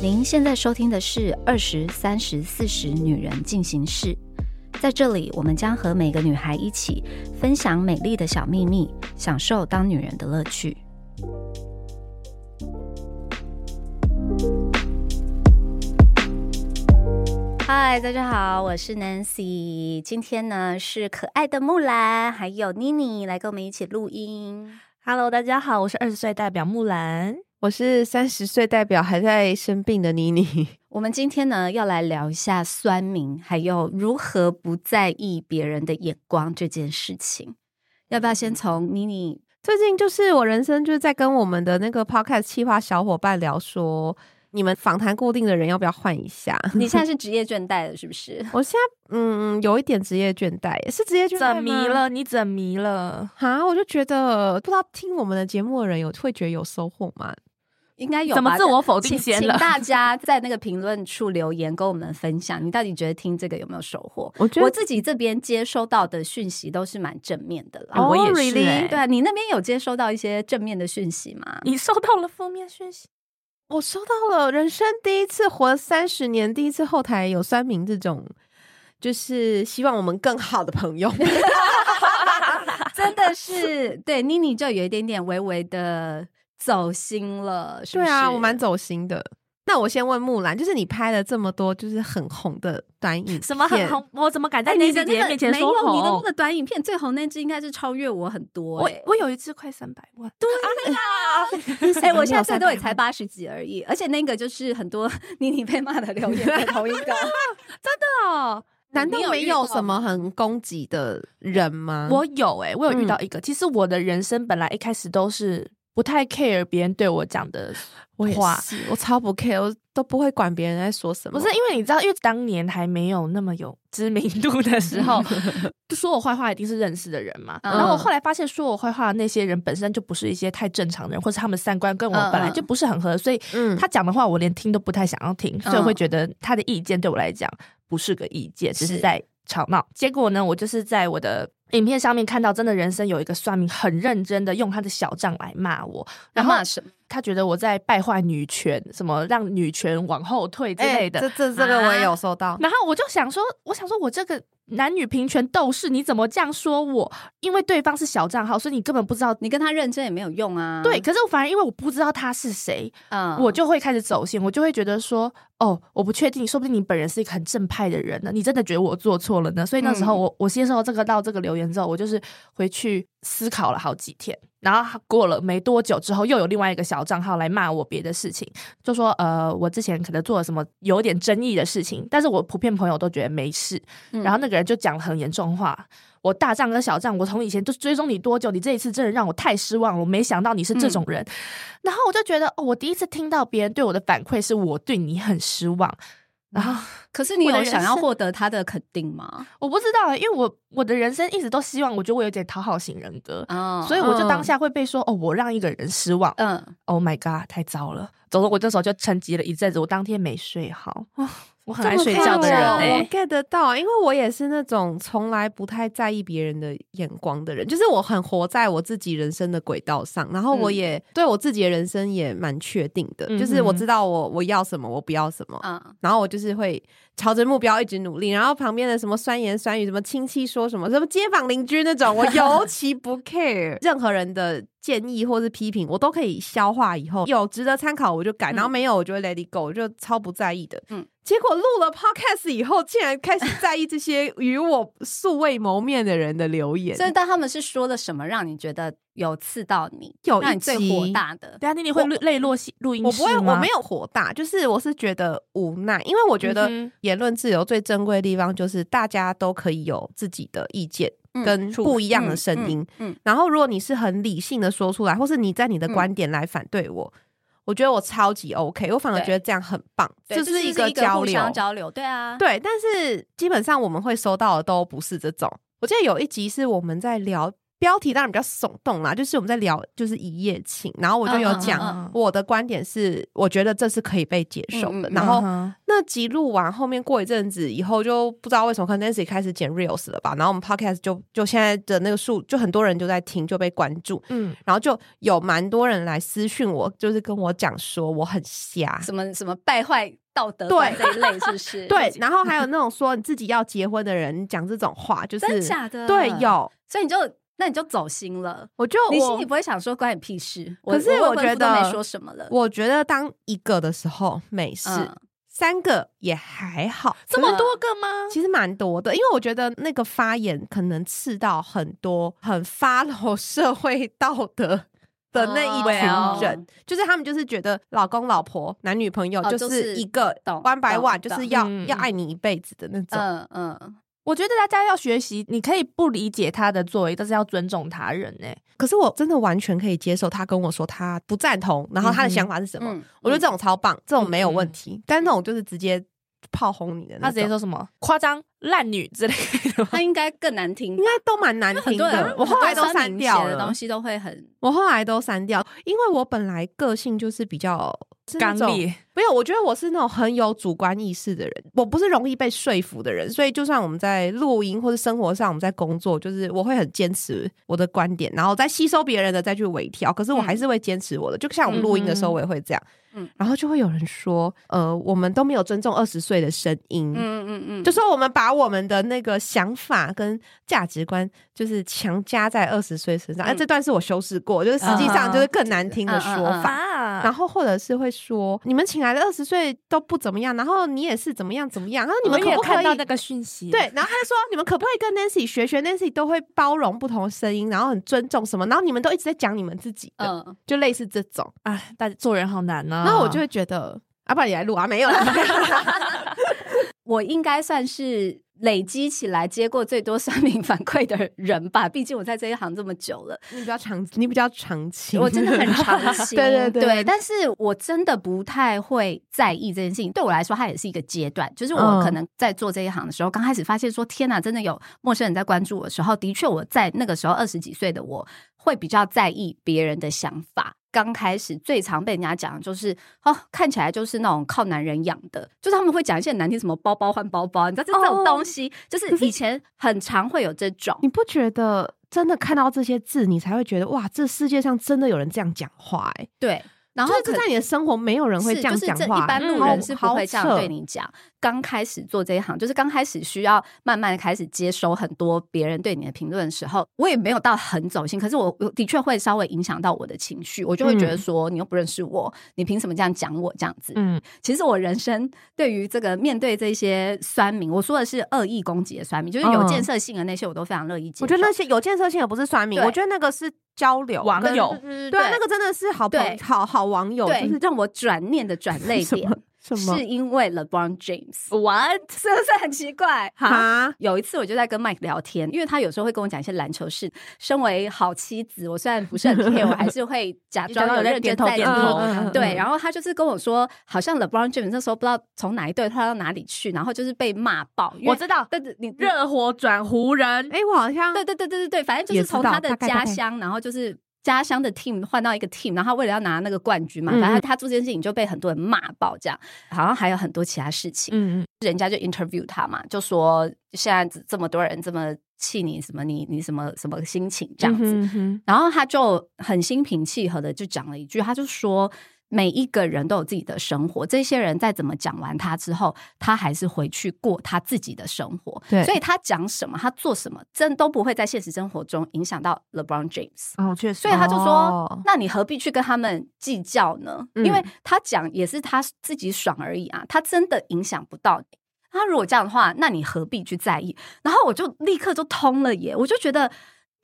您现在收听的是《二十三十四十女人进行式》，在这里，我们将和每个女孩一起分享美丽的小秘密，享受当女人的乐趣。嗨，大家好，我是 Nancy。今天呢是可爱的木兰还有妮妮来跟我们一起录音。Hello，大家好，我是二十岁代表木兰。我是三十岁代表还在生病的妮妮。我们今天呢要来聊一下酸民，还有如何不在意别人的眼光这件事情。要不要先从妮妮？最近就是我人生就是在跟我们的那个 podcast 企划小伙伴聊说，你们访谈固定的人要不要换一下？你现在是 职业倦怠了，是不是？我现在嗯有一点职业倦怠，是职业倦怠怎吗迷了？你怎迷了？哈，我就觉得不知道听我们的节目的人有会觉得有收获吗？应该有吧怎么自我否定请先了？请大家在那个评论处留言，跟我们分享，你到底觉得听这个有没有收获？我觉得我自己这边接收到的讯息都是蛮正面的啦。哦我也是 really？欸对啊，你那边有接收到一些正面的讯息吗？你收到了负面讯息？我收到了人生第一次活三十年，第一次后台有酸民这种，就是希望我们更好的朋友。真的是对妮妮就有一点点微微的走心了，是不是？对啊，我蛮走心的。那我先问木兰，就是你拍了这么多就是很红的短影片，什么很红？我怎么敢在你的那个姐面前没有说你的那红？个短影片最红那支应该是超越我很多、我欸。我有一次快三百万，哎、我现在最多也才八十几而已，而且那个就是很多妮妮被骂的留言的同一个。真的哦，难道没有什么很攻击的人吗？我有哎、我有遇到一个。其实我的人生本来一开始都是不太 care 别人对我讲的我话，是，我超不 care，我都不会管别人在说什么。不是因为你知道，因为当年还没有那么有知名度的时候，就说我坏话一定是认识的人嘛。嗯然后我后来发现，说我坏话的那些人本身就不是一些太正常的人，或者他们三观跟我嗯本来就不是很合，所以嗯他讲的话我连听都不太想要听，所以我会觉得他的意见对我来讲不是个意见，只是是在吵闹。结果呢，我就是在我的。影片上面看到，真的人生有一个算命很认真的用他的小账来骂我，然后骂什么？他觉得我在败坏女权，什么让女权往后退之类的。哎这这这个我也有收到。然后我就想说，我想说我这个男女平权斗士，你怎么这样说我？因为对方是小账号，所以你根本不知道。你跟他认真也没有用啊。对，，可是我反而因为我不知道他是谁，嗯我就会开始走心，我就会觉得说，哦，我不确定，说不定你本人是一个很正派的人呢，你真的觉得我做错了呢？所以那时候嗯我、我接受这个到这个留言之后，我就是回去思考了好几天，然后过了没多久之后，又有另外一个小账号来骂我别的事情，就说呃，我之前可能做了什么有点争议的事情，但是我普遍朋友都觉得没事，嗯然后那个人就讲了很严重话。我大账跟小账，我从以前就追踪你多久？你这一次真的让我太失望了。我没想到你是这种人，然后我就觉得，哦，我第一次听到别人对我的反馈是我对你很失望。然后可是你有想要获得他的肯定吗？我不知道，因为我我的人生一直都希望，我觉得我有点讨好型人格，哦所以我就当嗯下会被说，哦，我让一个人失望。嗯，Oh my god，太糟了！总之，我这时候就沉寂了一阵子，我当天没睡好。啊我很爱睡觉的人我 get 得到，因为我也是那种从来不太在意别人的眼光的人，就是我很活在我自己人生的轨道上，然后我嗯。也、对我自己的人生也蛮确定的，嗯就是我知道我我要什么，我不要什么，嗯，然后我就是会朝着目标一直努力，然后旁边的什么酸言酸语，什么亲戚说什么，什么街坊邻居那种，我尤 其不 care 任何人的建议或是批评，我都可以消化以后有值得参考我就改，嗯然后没有我就会 let it go，我就超不在意的。嗯嗯，结果录了 podcast 以后，竟然开始在意这些与我素未谋面的人的留言。所以但他们是说了什么让你觉得有刺到你，有一让你最集火大的？对啊，你你会我泪落戏录音我不会，我没有火大，就是我是觉得无奈，因为我觉得言论自由最珍贵的地方就是大家都可以有自己的意见嗯跟出不一样的嗯声音。嗯嗯然后，如果你是很理性的说出来，或是你在你的嗯观点来反对我，我觉得我超级 OK，我反而对觉得这样很棒，对就是一个交流。交流，对啊，对，但是基本上我们会收到的都不是这种。我记得有一集是我们在聊标题当然比较耸动啦，就是我们在聊就是一夜情，然后我就有讲嗯我的观点是，我觉得这是可以被接受的。然后嗯那集录完，后面过一阵子以后，就不知道为什么，可能 Nancy 开始剪 reels 了吧，然后我们 podcast 就就现在的那个数，就很多人就在听，就被关注，嗯，然后就有蛮多人来私讯我，就是跟我讲说我很瞎。什么什么败坏道德对这一类，是不是？对，然后还有那种说你自己要结婚的人讲这种话，就是真假的？对，有，所以你就那你就走心了。我就我你心里不会想说关你屁事？可是我我觉得都没说什么了。我觉得当一个的时候没事，嗯三个也还好，这么多个吗？其实蛮多的，因为我觉得那个发言可能刺到很多很 follow 社会道德的那一群人，哦就是他们就是觉得老公老婆男女朋友就是是一个懂 one by one，就是要懂要爱你一辈子的那种。嗯嗯，我觉得大家要学习，你可以不理解他的作为，但是要尊重他人呢、可是我真的完全可以接受他跟我说他不赞同，然后他的想法是什么？嗯我觉得这种超棒，这种没有嗯问题。但是那种就是直接炮轰你的他直接说什么夸张、烂女之类的吗。他应该更难听应。该都蛮难听很多人的。我后来都删掉了民写的东，西都会很我后来都删掉，因为我本来个性就是比较是那种刚烈，没有，我觉得我是那种很有主观意识的人，我不是容易被说服的人，所以就算我们在录音或者生活上，我们在工作，就是我会很坚持我的观点，然后再吸收别人的再去微调，可是我还是会坚持我的。就像我们录音的时候，嗯我也会这样。嗯。然后就会有人说，呃，我们都没有尊重二十岁的声音，嗯嗯嗯，就说我们把我们的那个想法跟价值观，就是强加在二十岁身上。哎、嗯。这段是我修饰过，就是实际上就是更难听的说法。啊。然后或者是会说，你们请来的二十岁都不怎么样，然后你也是怎么样怎么样，然后你们可不可以看到那个讯息，对，然后他就说你们可不可以跟 Nancy 学学，Nancy 都会包容不同声音，然后很尊重什么，然后你们都一直在讲你们自己的，嗯，就类似这种。啊，大家做人好难呢、然后我就会觉得，啊，不然你来录啊，没有啦。我应该算是累积起来接过最多酸民反馈的人吧，毕竟我在这一行这么久了。你比较长，你比较长情，我真的很长情，对对对对，但是我真的不太会在意这件事情。对我来说，它也是一个阶段，就是我嗯可能在做这一行的时候，刚开始发现说，天哪，真的有陌生人在关注我的时候，的确我在那个时候二十几岁的我会比较在意别人的想法。刚开始最常被人家讲的就是哦，看起来就是那种靠男人养的，就是他们会讲一些很难听，什么包包换包包，你知道这这种哦东西，就是以前很常会有这种。你不觉得真的看到这些字，你才会觉得哇，这世界上真的有人这样讲话、欸？对，然后可就是在你的生活，没有人会是这样就是这讲话、一般路人是不会这样对你讲。刚开始做这一行，就是刚开始需要慢慢地开始接收很多别人对你的评论的时候，我也没有到很走心，可是我我的确会稍微影响到我的情绪，我就会觉得嗯说，你又不认识我，你凭什么这样讲我这样子？嗯，其实我人生对于这个面对这些酸民，我说的是恶意攻击的酸民，就是有嗯建设性的那些，我都非常乐意接受。我觉得那些有建设性的不是酸民，我觉得那个是交流网友对那个真的是好朋对好好网友，就是让我转念的转 泪点什么，是因为 LeBron James，what？是不是很奇怪？哈，有一次我就在跟 Mike 聊天，因为他有时候会跟我讲一些篮球事。身为好妻子，我虽然不是很 care，我还是会假装有认真在点头对，然后他就是跟我说，好像 LeBron James 那时候不知道从哪一队跳到哪里去，然后就是被骂爆。我知道，但是，你热火转湖人，哎，我好像对对对对对对，反正就是从他的家乡，然后就是家乡的 team 换到一个 team，然后他为了要拿那个冠军嘛，嗯反正他他做这件事情就被很多人骂爆，这样好像还有很多其他事情。嗯嗯，人家就 interview 他嘛，就说现在这这么多人这么气你，什么你你什么什么心情这样子，嗯哼然后他就很心平气和的就讲了一句，他就说。每一个人都有自己的生活，这些人在怎么讲完他之后，他还是回去过他自己的生活。对所以他讲什么，他做什么，真都不会在现实生活中影响到 LeBron James。哦，确实，所以他就说：“哦那你何必去跟他们计较呢？嗯因为他讲也是他自己爽而已啊，他真的影响不到你。他如果这样的话，那你何必去在意？”然后我就立刻就通了耶，我就觉得。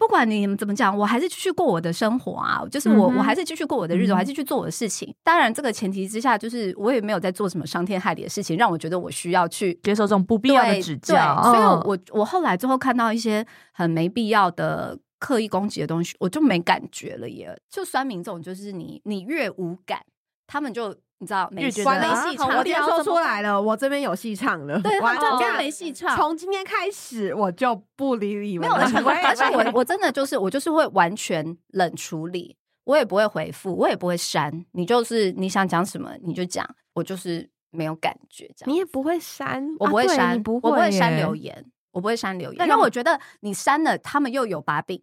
不管你们怎么讲，我还是继续过我的生活啊！就是我，嗯我还是继续过我的日子，我还是去做我的事情。当然，这个前提之下，就是我也没有在做什么伤天害理的事情，让我觉得我需要去接受这种不必要的指教，对，所以嗯我我后来最后看到一些很没必要的刻意攻击的东西，我就没感觉了耶。就酸民这种，就是你你越无感，他们就你知道没越觉得完了啊没戏唱，我今天说出来了，我这边有戏唱了。对，完了他就真的没戏唱。从今天开始，我就不理你们没有。而且我我真的就是我就是会完全冷处理，我也不会回复，我也不会删。你就是你想讲什么你就讲，我就是没有感觉这样。你也不会删，我不会删，我不会删留言，我不会删留言，因为我觉得你删了，他们又有把柄。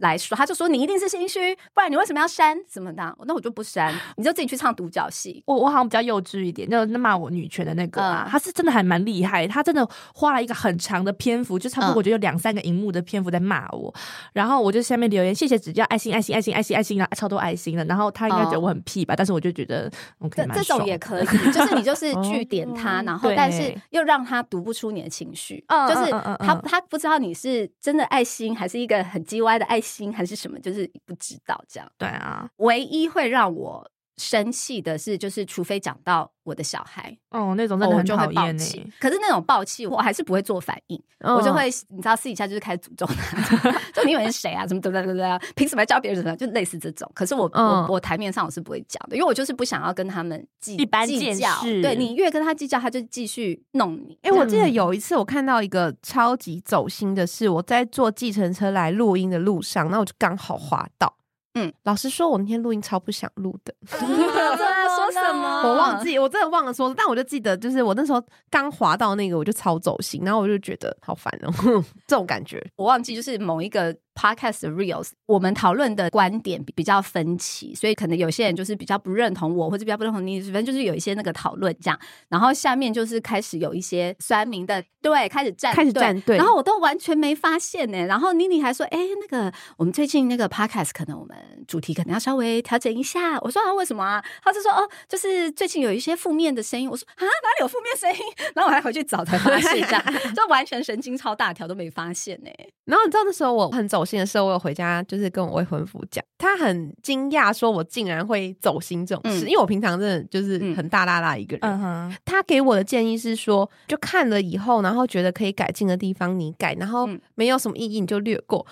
来说，他就说你一定是心虚，不然你为什么要删？什么的？那我就不删，你就自己去唱独角戏。我我好像比较幼稚一点，就那骂我女权的那个啊，嗯。他是真的还蛮厉害，他真的花了一个很长的篇幅，就差不多嗯。我觉得有两三个荧幕的篇幅在骂我，然后我就下面留言谢谢指教，爱心爱心爱心爱心爱心啊，超多爱心的，然后他应该觉得我很屁吧，但是我就觉得 OK 这这种也可以，就是你 就是据点他，然后但是又让他读不出你的情绪，嗯就是他他不知道你是真的爱心，还是一个很叽歪的爱心，还是什么，就是不知道这样。对啊，唯一会让我生气的是，就是除非讲到我的小孩，哦那种真的很我就会讨厌气。。可是那种爆气，我还是不会做反应，嗯我就会你知道私底下就是开始诅咒他，就你以为是谁啊？怎么怎么怎么凭什么要教别人什么？就类似这种。可是我、嗯我我台面上我是不会讲的，因为我就是不想要跟他们计较。对你越跟他计较，他就继续弄你。哎、我记得嗯有一次我看到一个超级走心的是，我在坐计程车来录音的路上，那我就刚好滑到。嗯，老实说，我那天录音超不想录的，说什么？我忘记，我真的忘了说，但我就记得，就是我那时候刚滑到那个，我就超走心，然后我就觉得好烦哦，这种感觉。我忘记，就是某一个 podcast 的 reels，我们讨论的观点比比较分歧，所以可能有些人就是比较不认同我，或者比较不认同你，反正就是有一些那个讨论这样。然后下面就是开始有一些酸民的对开始站开始站队然后我都完全没发现呢、然后妮妮还说：“哎、那个我们最近那个 podcast 可能我们主题可能要稍微调整一下。”我说：“啊，为什么啊？”他就说：“哦，就是最近有一些负面的声音。”我说：“啊，哪里有负面声音？”然后我还回去找才发现，这样 就完全神经超大条都没发现呢、然后你知道那时候我很走心的时候，我有回家就是跟我未婚夫讲，他很惊讶说我竟然会走心这种事，嗯因为我平常真的就是很大大大一个人。他给我的建议是说，就看了以后，然后觉得可以改进的地方你改，然后嗯没有什么意义你就略过。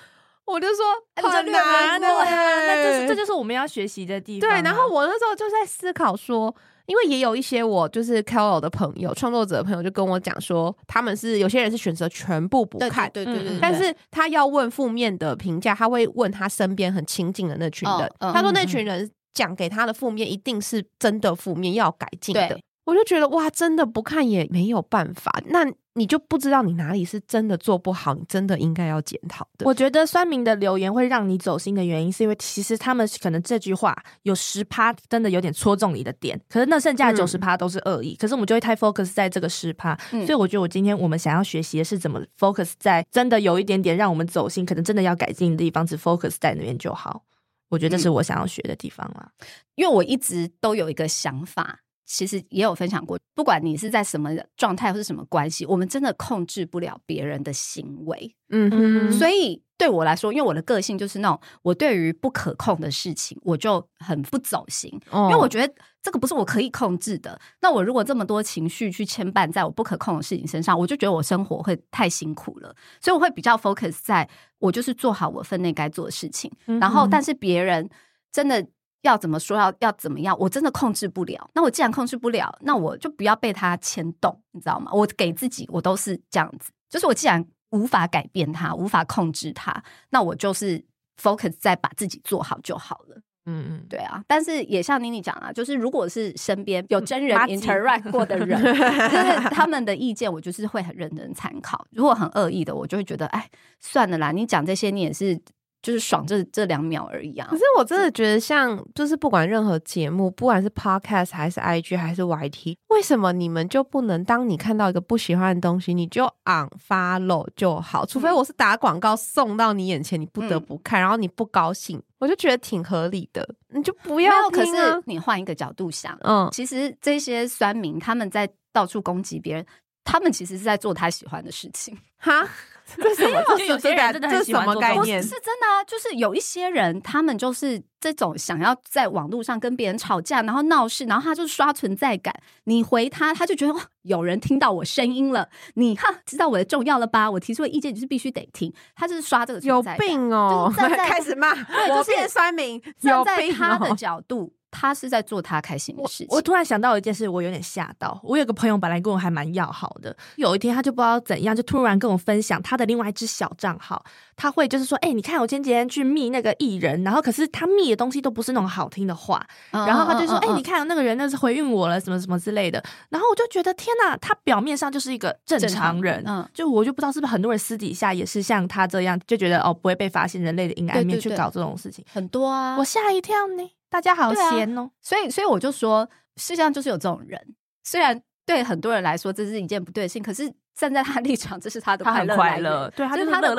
我就说很难对欸那这是这就是我们要学习的地方对。啊。然后我那时候就在思考说，因为也有一些我就是 KOL 的朋友、创作者的朋友就跟我讲说，他们是有些人是选择全部不看，对对对但是他要问负面的评价，他会问他身边很亲近的那群人。他说那群人讲给他的负面一定是真的负面，要改进的对。我就觉得哇，真的不看也没有办法，那你就不知道你哪里是真的做不好，你真的应该要检讨的。我觉得酸民的留言会让你走心的原因，是因为其实他们可能这句话有十趴真的有点戳中你的点，可是那剩下的九十趴都是恶意，可是我们就会太 focus 在这个十趴，嗯所以我觉得我今天我们想要学习的是怎么 focus 在真的有一点点让我们走心，可能真的要改进的地方，只 focus 在那边就好。我觉得这是我想要学的地方啦。因为我一直都有一个想法，其实也有分享过，不管你是在什么状态或是什么关系，我们真的控制不了别人的行为。嗯哼，所以对我来说，因为我的个性就是那种，我对于不可控的事情，我就很不走心，因因为我觉得这个不是我可以控制的。那我如果这么多情绪去牵绊在我不可控的事情身上，我就觉得我生活会太辛苦了。所以我会比较 focus 在我就是做好我分内该做的事情，然后但是别人真的。要怎么说？要要怎么样？我真的控制不了。那我既然控制不了，那我就不要被他牵动，你知道吗？我给自己，我都是这样子。就是我既然无法改变他，无法控制他，那我就是 focus 在把自己做好就好了。嗯嗯，对啊，但是也像妮妮讲啊，就是如果是身边有真人 interact 过的人，就是他们的意见，我就是会很认真参考。如果很恶意的，我就会觉得，哎，算了啦，你讲这些你也是就是爽这这两秒而已啊可。是我真的觉得，像就是不管任何节目，不管是 podcast 还是 IG 还是 YT，为什么你们就不能当你看到一个不喜欢的东西，你就 unfollow 就好？除非我是打广告送到你眼前，你不得不看，然后你不高兴，我就觉得挺合理的，你就不没要有，可是你换一个角度想，嗯，其实这些酸民他们在到处攻击别人，他们其实是在做他喜欢的事情。哈，这什么？这就有些人真的很喜欢概念是？真的啊，就是有一些人，他们就是这种想要在网络上跟别人吵架，然后闹事，然后他就刷存在感。你回他，他就觉得哇，有人听到我声音了，你哈知道我的重要了吧？我提出的意见就是必须得听，他就是刷这个有存在感。病哦！就是站在开始骂，我就是变酸民，有站在他的哦！角度，他是在做他开心的事情。我突然想到一件事，我有点吓到。我有个朋友本来跟我还蛮要好的，有一天他就不知道怎样，就突然跟我分享他的另外一只小账号，他会就是说，哎、你看我前几天去密那个艺人，然后可是他密的东西都不是那种好听的话，嗯然后他就说，哎、你看那个人那是回应我了，什么什么之类的。然后我就觉得天哪，他表面上就是一个正正常常人，嗯就我就不知道是不是很多人私底下也是像他这样，就觉得哦不会被发现人类的阴暗面去搞这种事情。很多啊，我吓一跳呢，大家好闲哦。所以所以我就说，世界上就是有这种人，虽然对很多人来说这是一件不对的事情，可是站在他立场，这是他的快乐对，他的快乐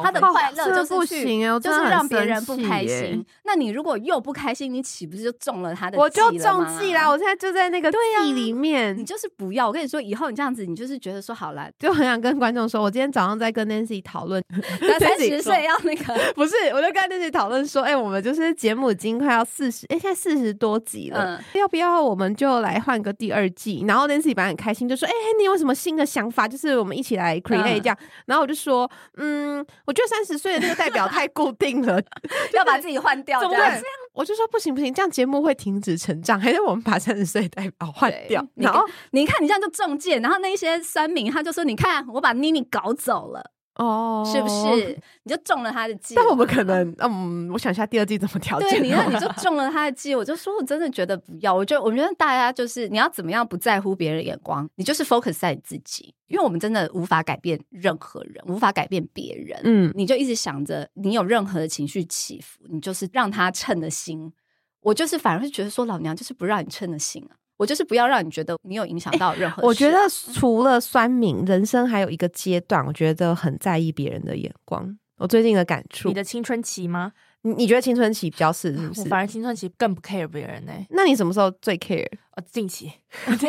他的快乐就是去行欸我真的很就是让别人不开心。那你如果又不开心，你岂不是就中了他的？我就中计啦！。我现在就在那个对呀计里面，你就是不要，我跟你说，以后你这样子，你就是觉得说好了，就很想跟观众说，我今天早上在跟 Nancy 讨论，他三十岁要那个，不是，我就跟 Nancy 讨论说，哎、我们就是节目已经快要四十，哎，现在四十多集了，嗯，要不要我们就来换个第二季？然后 Nancy 本来很开心，就说，哎、你有什么新的想法？就是我们一起来 create 这样。然后我就说，嗯，我觉得三十岁的那个代表太固定了，要把自己换掉，怎么会这样？我就说不行不行，这样节目会停止成长，还是我们把三十岁的代表换掉？你然后你看你这样就中箭，然后那一些酸民他就说，你看我把妮妮搞走了，哦，是不？是？你就中了他的计。但我们可能，嗯，我想一下第二季怎么调对，整。你看你就中了他的计，我就说我真的觉得不要，我觉得我觉得大家就是你要怎么样不在乎别人的眼光，你就是 focus 在你自己，因为我们真的无法改变任何人，无法改变别人，嗯，你就一直想着你有任何的情绪起伏，你就是让他称的心。我就是反而是觉得说，老娘就是不让你称的心啊，我就是不要让你觉得你有影响到任何我觉得除了酸民，人生还有一个阶段，我觉得很在意别人的眼光。我最近的感触，你的青春期吗？你你觉得青春期比较是是不我是？反而青春期更不 care 别人呢、那你什么时候最 care？呃，近期 你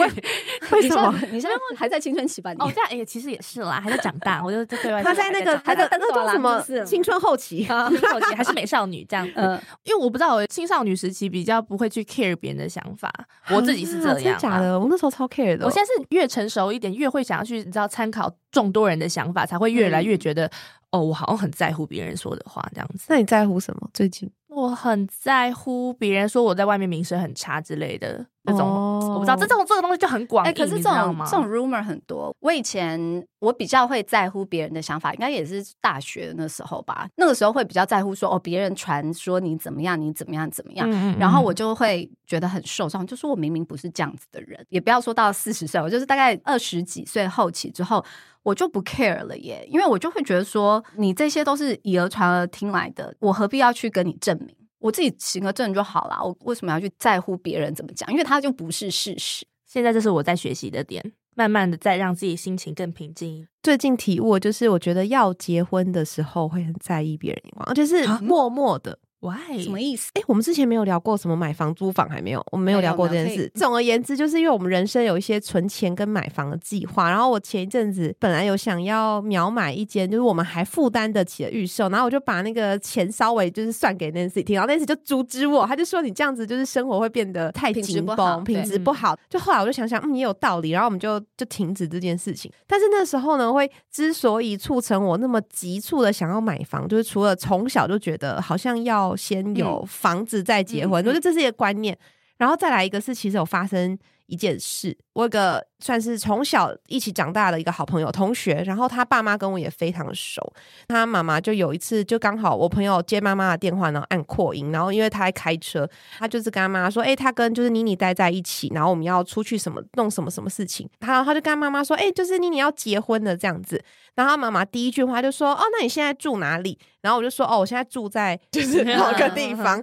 为什么？你现在还在青春期吧？你哦，这样也、其实也是啦，还在长大，我就对外他在那个他的那个叫什么是青春后期？青春期还是美少女这样子。嗯因为我不知道，我青少女时期比较不会去 care 别人的想法，我自己是这啊真样、的假？的？我那时候超 care 的哦。我现在是越成熟一点，越会想要去，你知道参考众多人的想法，才会越来越觉得，哦，我好像很在乎别人说的话这样子。那你在乎什么？最近我很在乎别人说我在外面名声很差之类的那种，哦我不知道这种这个东西就很广义，哎、可是这种这种 rumor 很多。我以前我比较会在乎别人的想法，应该也是大学那时候吧。那个时候会比较在乎说，哦，别人传说你怎么样，你怎么样怎么样。嗯嗯然后我就会觉得很受伤，就说我明明不是这样子的人，也不要说到四十岁，我就是大概二十几岁后期之后，我就不 care 了耶，因为我就会觉得说，你这些都是以讹传讹听来的，我何必要去跟你证明？我自己行个正就好啦，我为什么要去在乎别人怎么讲？因为它就不是事实。现在这是我在学习的点，慢慢的在让自己心情更平静。最近体悟就是，我觉得要结婚的时候会很在意别人眼光，就是啊默默的。Why？什么意思？哎、我们之前没有聊过什么买房、租房，还没有，我们没有聊过这件事。总而言之，就是因为我们人生有一些存钱跟买房的计划。然后我前一阵子本来有想要秒买一间，就是我们还负担得起的预售，然后我就把那个钱稍微就是算给 Nancy 听，然后 Nancy 就阻止我，他就说你这样子就是生活会变得太紧绷，品质不好。就后来我就想想，嗯，也有道理，然后我们就就停止这件事情。但是那时候呢，会之所以促成我那么急促的想要买房，就是除了从小就觉得好像要先有房子再结婚，我觉得这是一个观念。然后再来一个是，其实有发生一件事，我有个算是从小一起长大的一个好朋友同学，然后他爸妈跟我也非常熟，他妈妈就有一次就刚好我朋友接妈妈的电话，然后按扩音，然后因为他在开车，他就是跟他妈妈说，哎、他跟就是妮妮待在一起，然后我们要出去什么弄什么什么事情，然后他就跟他妈妈说，哎、就是妮妮要结婚了这样子，然后他妈妈第一句话就说，哦，那你现在住哪里？然后我就说，哦，我现在住在 就是某个 地方，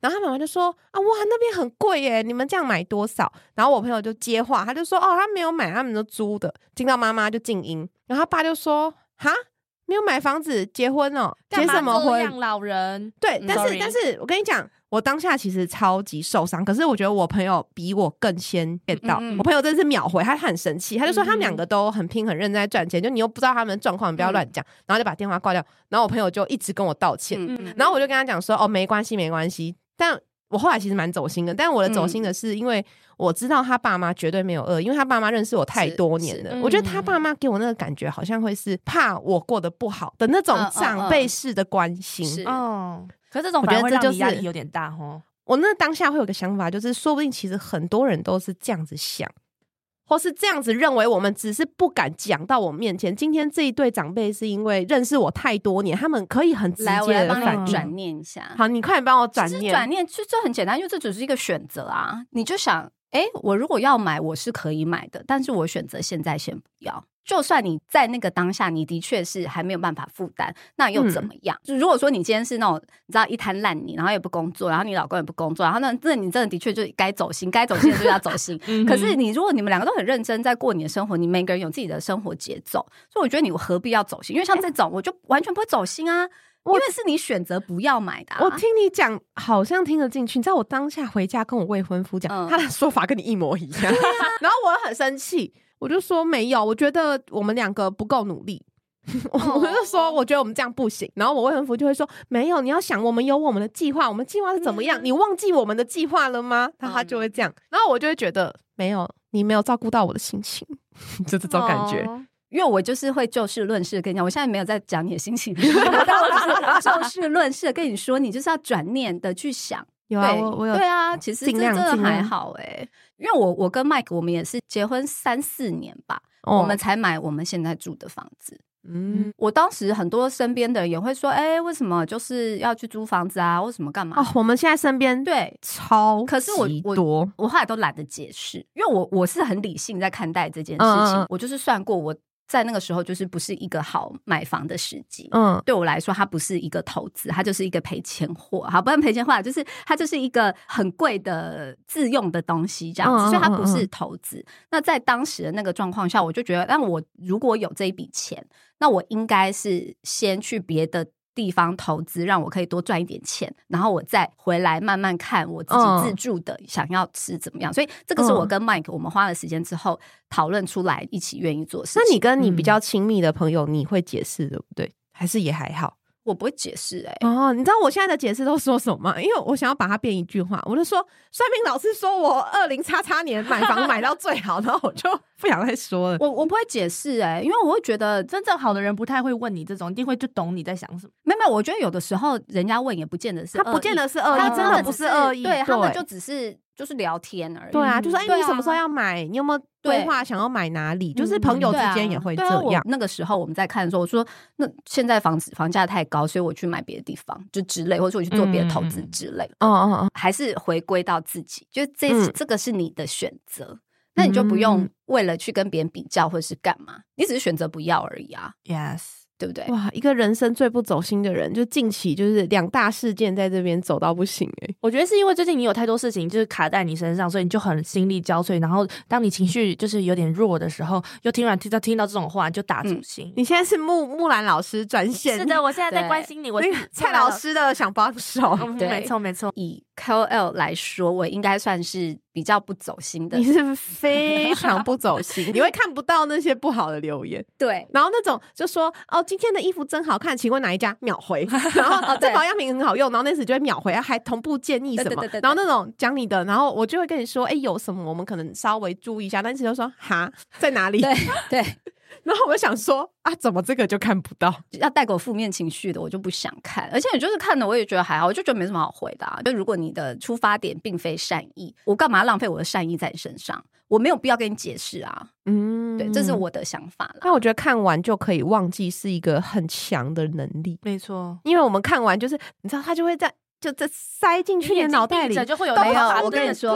然后他妈妈就说，啊，哇，那边很贵耶，你们这样买多少？然后我朋友就接话，他就说，哦，他没有买，他们都租的。听到妈妈就静音，然后他爸就说，哈。没有买房子结婚哦，结什么婚？这样老人？对，嗯但是但是我跟你讲，我当下其实超级受伤，可是我觉得我朋友比我更先 get 到，嗯嗯我朋友真的是秒回，他很生气，他就说他们嗯两个都很拼很认真在赚钱，就你又不知道他们的状况，你不要乱讲，然后就把电话挂掉，然后我朋友就一直跟我道歉，嗯然后我就跟他讲说，哦，没关系没关系，但。我后来其实蛮走心的，但我的走心的是，因为我知道他爸妈绝对没有恶，因为他爸妈认识我太多年了。是我觉得他爸妈给我那个感觉，好像会是怕我过得不好的那种长辈式的关心。是哦，可是这种我觉得反而这就是压力有点大哦。我那当下会有个想法，就是说不定其实很多人都是这样子想，或是这样子认为，我们只是不敢讲到我面前。今天这一对长辈是因为认识我太多年，他们可以很直接的反应。你转念一下。好，你快点帮我转其实念。转念就这很简单，因为这只是一个选择啊。你就想，哎，我如果要买，我是可以买的，但是我选择现在先不要。就算你在那个当下，你的确是还没有办法负担，那又怎么样？就如果说你今天是那种你知道一滩烂泥，然后也不工作，然后你老公也不工作，然后那那你真的的确就该走心，该走心的就要走心。可是你如果你们两个都很认真在过你的生活，你每个人有自己的生活节奏，所以我觉得你何必要走心？因为像这种，我就完全不会走心啊，因为是你选择不要买的、啊。我听你讲，好像听得进去。你知道我当下回家跟我未婚夫讲，嗯他的说法跟你一模一样，然后我很生气，我就说没有，我觉得我们两个不够努力。我就说，我觉得我们这样不行。然后我未婚夫就会说，没有，你要想，我们有我们的计划，我们计划是怎么样？你忘记我们的计划了吗？他他就会这样，然后我就会觉得，没有，你没有照顾到我的心情，就这种感觉。哦因为我就是会就事论事地跟你讲，我现在没有在讲你的心情，但 我就是就事论事地跟你说，你就是要转念的去想。有啊，对，我我有对啊，其实这尽量真的还好哎、因为我我跟 Mike 我们也是结婚三四年吧，哦我们才买我们现在住的房子。嗯我当时很多身边的人也会说，哎、为什么就是要去租房子啊？为什么干嘛？哦，我们现在身边对，超可是我我我后来都懒得解释，因为我我是很理性在看待这件事情。嗯嗯嗯我就是算过，我在那个时候就是不是一个好买房的时机。嗯对我来说，它不是一个投资，它就是一个赔钱货。好，不然赔钱货啊，就是它就是一个很贵的自用的东西，这样子，所以它不是投资。那在当时的那个状况下，我就觉得，那我如果有这一笔钱，那我应该是先去别的。地方投资让我可以多赚一点钱，然后我再回来慢慢看我自己嗯自助的想要吃怎么样。所以这个是我嗯跟 Mike 我们花了时间之后讨论出来一起愿意做事情。那你跟你比嗯较亲密的朋友，你会解释对不对？还是也还好？我不会解释哎、哦，你知道我现在的解释都说什么吗？因为我想要把它变一句话，我就说算命老师说我二零叉叉年买房买到最好，然后我就不想再说了。我我不会解释哎、因为我会觉得真正好的人不太会问你这种，一定会就懂你在想什么。没有没有，我觉得有的时候人家问也不见得是他不见得是恶意，他真的不是恶意，对他们就只是就是聊天而已。对啊，就说哎，对啊你什么时候要买？你有没有规划想要买哪里？就是朋友之间也会这样。那个时候我们在看的时候，我说那现在房子房价太高，所以我去买别的地方，就之类，或者我去做别的投资之类。哦哦哦，还是回归到自己，就这、嗯这个是你的选择，那你就不用嗯为了去跟别人比较或者是干嘛，你只是选择不要而已啊，Yes，对不对？哇，一个人生最不走心的人，就近期就是两大事件在这边走到不行哎、我觉得是因为最近你有太多事情就是卡在你身上，所以你就很心力交瘁。然后当你情绪就是有点弱的时候，又突然听到听到这种话，你就打主心。你现在是木木兰老师专线，是的，我现在在对关心你，我蔡老师的想帮手，没错没错。以 KOL 来说，我应该算是比较不走心的。你，是非 常不走心，你会看不到那些不好的留言，对。然后那种就说哦，今天的衣服真好看，请问哪一家？秒回，然后哦这保养品很好用，然后那时就会秒回，还同步建议什么对对对对，对。然后那种讲你的，然后我就会跟你说，哎，有什么我们可能稍微注意一下，但是就说哈？在哪里？对对，然后我就想说啊，怎么这个就看不到？要带给我负面情绪的，我就不想看。而且你就是看了，我也觉得还好，我就觉得没什么好回答、啊。就如果你的出发点并非善意，我干嘛浪费我的善意在你身上？我没有必要跟你解释啊。嗯对，这是。我的想法啦。那我觉得看完就可以忘记是一个很强的能力，没错，因为我们看完就是你知道，他就会在就这塞进去你的脑袋里，就会有都没有那，个我跟你说，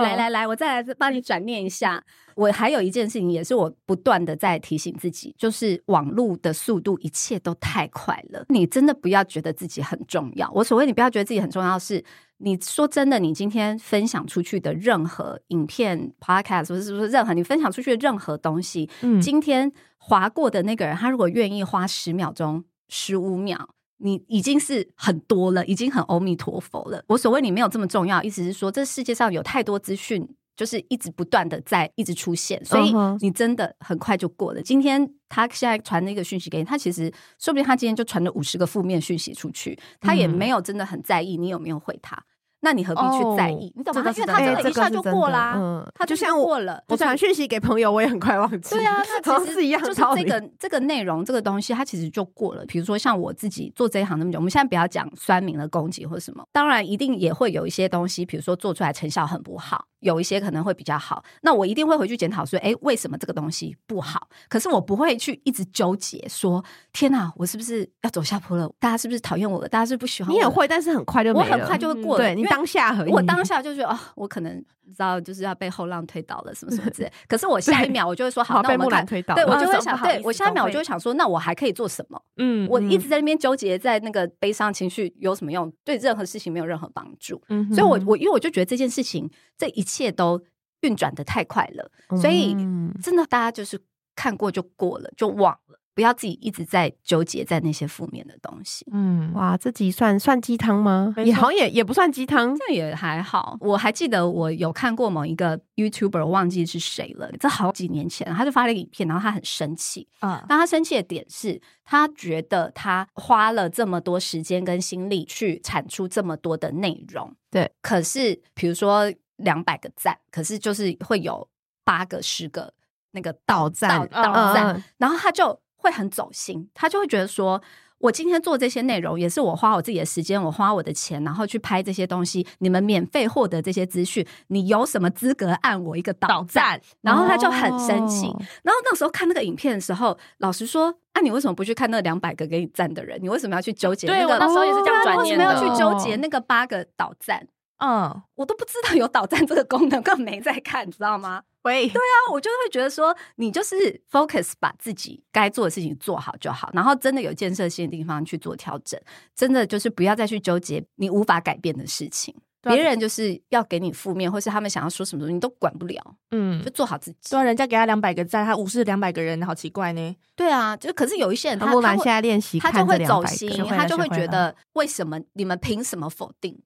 来来来，我再来帮你转念一下。我还有一件事情，也是我不断的在提醒自己，就是网络的速度，一切都太快了。你真的不要觉得自己很重要。我所谓你不要觉得自己很重要是，你说真的，你今天分享出去的任何影片、podcast，或者是不是任何你分享出去的任何东西，嗯今天划过的那个人，他如果愿意花十秒钟、十五秒，你已经是很多了，已经很阿弥陀佛了。我所谓你没有这么重要，意思是说，这世界上有太多资讯。就是一直不断的在一直出现，所以你真的很快就过了。今天他现在传那个讯息给你，他其实说不定他今天就传了五十个负面讯息出去，他也嗯没有真的很在意你有没有回他。那你何必去在意？哦你懂吗？因为他真的一下就过啦，嗯他就就像我过了。我传讯息给朋友，我也很快忘记。对啊，那其实是一样的就是。这个这个内容这个东西，它其实就过了。比如说像我自己做这一行那么久，我们现在不要讲酸民的攻击或什么，当然一定也会有一些东西，比如说做出来成效很不好，有一些可能会比较好。那我一定会回去检讨说，哎，为什么这个东西不好？可是我不会去一直纠结说，天哪，我是不是要走下坡了？大家是不是讨厌我了？大家是不是不喜欢我？你也会，但是很快就。我很快就会过了。对你当下而已。我当下就觉得哦，我可能知道就是要被后浪推倒了什么什么之类。可是我下一秒我就会说好，被那我们看。木兰推倒。对，我就会想，对我下一秒我就会想说，那我还可以做什么？嗯我一直在那边纠结在那个悲伤情绪有什么用？对任何事情没有任何帮助。嗯所以我我因为我就觉得这件事情，这一切都运转的太快了，所以嗯真的大家就是看过就过了，就忘了，不要自己一直在纠结在那些负面的东西。嗯哇，这集算算鸡汤吗？也好像也也不算鸡汤。这也还好，我还记得我有看过某一个 YouTuber，忘记是谁了，这好几年前，他就发了一个影片，然后他很生气。啊但他生气的点是，他觉得他花了这么多时间跟心力去产出这么多的内容，对，可是比如说两百个赞，可是就是会有八个、十个那个倒赞倒倒赞，嗯然后他就会很走心，他就会觉得说。我今天做这些内容，也是我花我自己的时间，我花我的钱，然后去拍这些东西。你们免费获得这些资讯，你有什么资格按我一个倒赞？然后他就很生气。哦然后那时候看那个影片的时候，老实说，啊，你为什么不去看那两百个给你赞的人？你为什么要去纠结、那个？对我那时候也是这样转念的为什么要去纠结那个八个倒赞？嗯，我都不知道有导赞这个功能，根本没在看，你知道吗？喂，对啊我就会觉得说，你就是 focus 把自己该做的事情做好就好，然后真的有建设性的地方去做调整，真的就是不要再去纠结你无法改变的事情。别人就是要给你负面，或是他们想要说什么东西，你都管不了，嗯就，做好自己对。啊，人家给他两百个赞，他无视两百个人，好奇怪呢。对啊，就可是有一些人他他会木兰现在练习他看这200就会走心他就会觉得为什么你们凭什么否定我？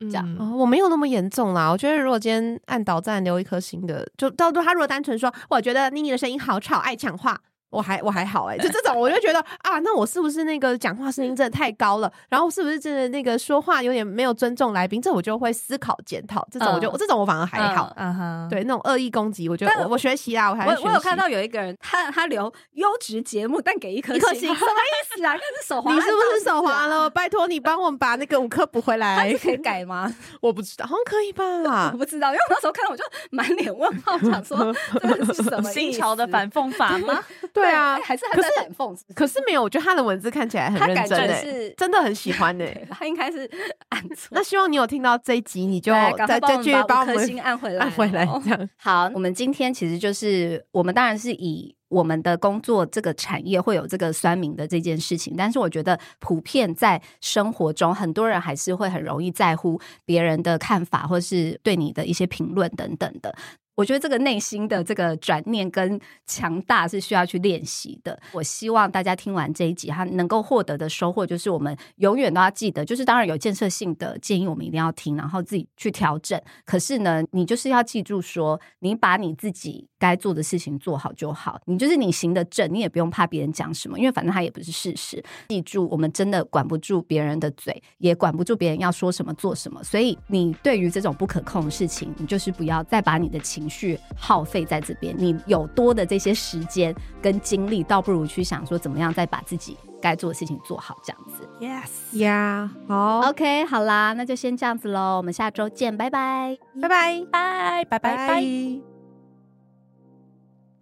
这样嗯哦，我没有那么严重啦。我觉得如果今天按导赞留一颗星的，就到他如果单纯说，我觉得妮妮的声音好吵，爱讲话。我还我还好哎、就这种我就觉得啊，那我是不是那个讲话声音真的太高了？然后是不是真的那个说话有点没有尊重来宾？这我就会思考检讨。这种我就、嗯这种我反而还好。嗯哼，对那种恶意攻击，我觉得我我学习啦，我还我我有看到有一个人，他他留优质节目，但给一颗一颗星什么意思啊？那是手滑，你是不是手滑？了？拜托你帮我们把那个五颗补回他来。可以改吗？我不知道，好像可以吧我？不知道，因为我那时候看到我就满脸问号，想说 这是什么新潮的反讽法吗？对啊哎，还是他可是在反讽？可是没有，我觉得他的文字看起来很认真诶、真的很喜欢 欸诶、他应该是 按错。那希望你有听到这一集，你就再再去帮帮我们我们把五颗星按回来，按回来，这样。好，我们今天其实就是我们当然是以我们的工作这个产业会有这个酸民的这件事情，但是我觉得普遍在生活中，很多人还是会很容易在乎别人的看法，或是对你的一些评论等等的。我觉得这个内心的这个转念跟强大是需要去练习的。我希望大家听完这一集，他能够获得的收获就是，我们永远都要记得，就是当然有建设性的建议，我们一定要听，然后自己去调整。可是呢，你就是要记住说，你把你自己该做的事情做好就好。你就是你行得正，你也不用怕别人讲什么，因为反正他也不是事实。记住，我们真的管不住别人的嘴，也管不住别人要说什么做什么。所以，你对于这种不可控的事情，你就是不要再把你的情绪耗费在这边。你有多的这些时间跟精力，倒不如去想说怎么样再把自己该做的事情做好，这样子。Yes, yeah，，好，OK，好啦，那就先这样子喽，我们下周见，拜拜。拜拜，拜拜拜拜。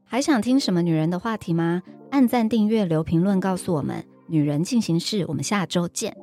还想听什么女人的话题吗？按赞、订阅、留评论，告诉我们。女人进行式，我们下周见。